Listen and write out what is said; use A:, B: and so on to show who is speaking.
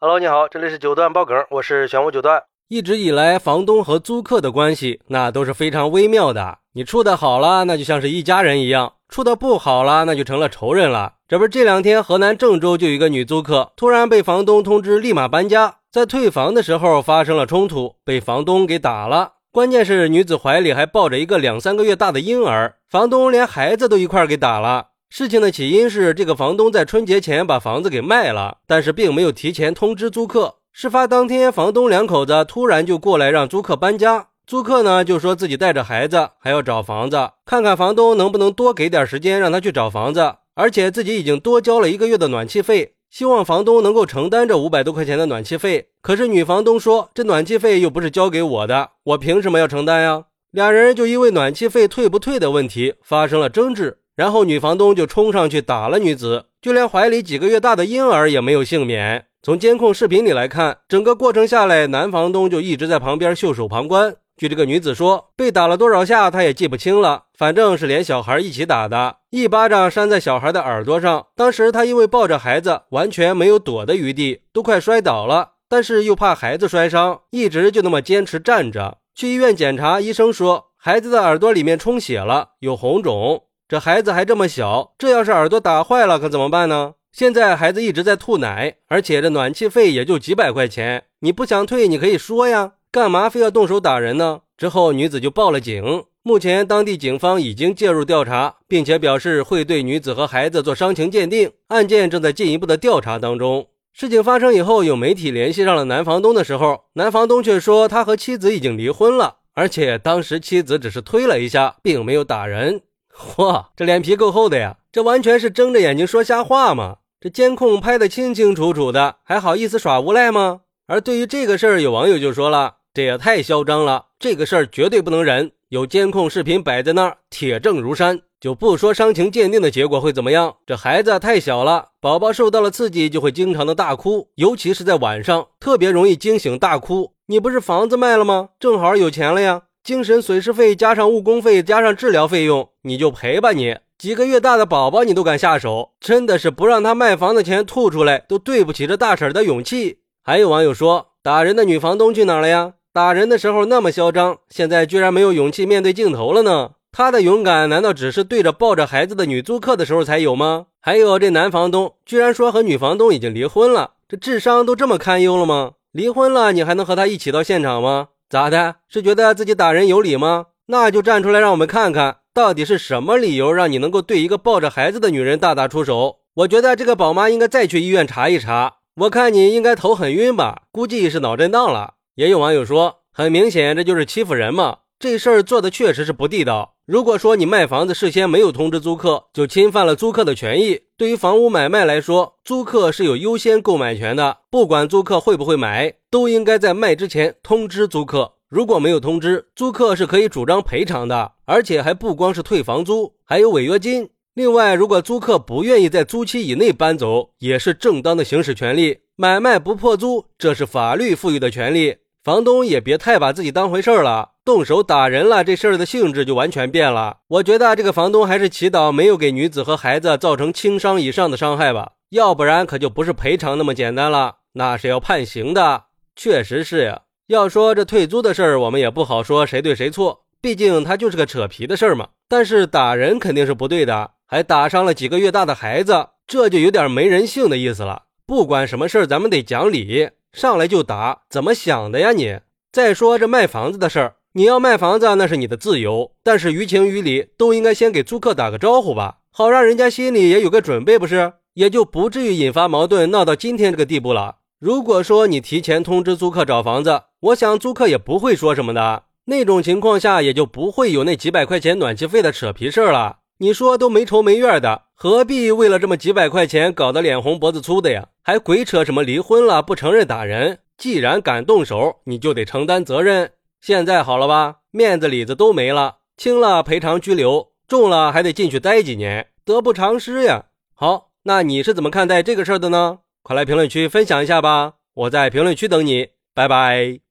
A: Hello，你好，这里是九段爆梗，我是玄武九段。
B: 一直以来，房东和租客的关系那都是非常微妙的。你处的好了，那就像是一家人一样；处的不好了，那就成了仇人了。这不是这两天河南郑州就有一个女租客突然被房东通知立马搬家，在退房的时候发生了冲突，被房东给打了。关键是女子怀里还抱着一个两三个月大的婴儿，房东连孩子都一块给打了。事情的起因是，这个房东在春节前把房子给卖了，但是并没有提前通知租客。事发当天，房东两口子突然就过来让租客搬家，租客呢就说自己带着孩子还要找房子，看看房东能不能多给点时间让他去找房子，而且自己已经多交了一个月的暖气费，希望房东能够承担这五百多块钱的暖气费。可是女房东说，这暖气费又不是交给我的，我凭什么要承担呀？俩人就因为暖气费退不退的问题发生了争执。然后女房东就冲上去打了女子，就连怀里几个月大的婴儿也没有幸免。从监控视频里来看，整个过程下来，男房东就一直在旁边袖手旁观。据这个女子说，被打了多少下她也记不清了，反正是连小孩一起打的，一巴掌扇在小孩的耳朵上。当时她因为抱着孩子，完全没有躲的余地，都快摔倒了，但是又怕孩子摔伤，一直就那么坚持站着。去医院检查，医生说孩子的耳朵里面充血了，有红肿。这孩子还这么小，这要是耳朵打坏了可怎么办呢？现在孩子一直在吐奶，而且这暖气费也就几百块钱，你不想退你可以说呀，干嘛非要动手打人呢？之后女子就报了警，目前当地警方已经介入调查，并且表示会对女子和孩子做伤情鉴定，案件正在进一步的调查当中。事情发生以后，有媒体联系上了男房东的时候，男房东却说他和妻子已经离婚了，而且当时妻子只是推了一下，并没有打人。嚯，这脸皮够厚的呀！这完全是睁着眼睛说瞎话嘛！这监控拍得清清楚楚的，还好意思耍无赖吗？而对于这个事儿，有网友就说了：“这也太嚣张了，这个事儿绝对不能忍。有监控视频摆在那儿，铁证如山。就不说伤情鉴定的结果会怎么样，这孩子太小了，宝宝受到了刺激就会经常的大哭，尤其是在晚上，特别容易惊醒大哭。你不是房子卖了吗？正好有钱了呀。”精神损失费加上误工费加上治疗费用，你就赔吧你几个月大的宝宝你都敢下手，真的是不让他卖房的钱吐出来都对不起这大婶的勇气。还有网友说，打人的女房东去哪了呀？打人的时候那么嚣张，现在居然没有勇气面对镜头了呢？他的勇敢难道只是对着抱着孩子的女租客的时候才有吗？还有这男房东居然说和女房东已经离婚了，这智商都这么堪忧了吗？离婚了你还能和他一起到现场吗？咋的？是觉得自己打人有理吗？那就站出来让我们看看，到底是什么理由让你能够对一个抱着孩子的女人大打出手？我觉得这个宝妈应该再去医院查一查。我看你应该头很晕吧，估计是脑震荡了。也有网友说，很明显这就是欺负人嘛，这事儿做的确实是不地道。如果说你卖房子事先没有通知租客，就侵犯了租客的权益。对于房屋买卖来说，租客是有优先购买权的。不管租客会不会买，都应该在卖之前通知租客。如果没有通知，租客是可以主张赔偿的，而且还不光是退房租，还有违约金。另外，如果租客不愿意在租期以内搬走，也是正当的行使权利。买卖不破租，这是法律赋予的权利。房东也别太把自己当回事儿了。动手打人了，这事儿的性质就完全变了。我觉得这个房东还是祈祷没有给女子和孩子造成轻伤以上的伤害吧，要不然可就不是赔偿那么简单了，那是要判刑的。确实是呀，要说这退租的事儿，我们也不好说谁对谁错，毕竟它就是个扯皮的事儿嘛。但是打人肯定是不对的，还打伤了几个月大的孩子，这就有点没人性的意思了。不管什么事儿，咱们得讲理，上来就打，怎么想的呀你？再说这卖房子的事儿。你要卖房子，那是你的自由，但是于情于理都应该先给租客打个招呼吧，好让人家心里也有个准备，不是？也就不至于引发矛盾，闹到今天这个地步了。如果说你提前通知租客找房子，我想租客也不会说什么的。那种情况下，也就不会有那几百块钱暖气费的扯皮事儿了。你说都没仇没怨的，何必为了这么几百块钱搞得脸红脖子粗的呀？还鬼扯什么离婚了不承认打人？既然敢动手，你就得承担责任。现在好了吧，面子里子都没了，轻了赔偿拘留，重了还得进去待几年，得不偿失呀。好，那你是怎么看待这个事儿的呢？快来评论区分享一下吧，我在评论区等你，拜拜。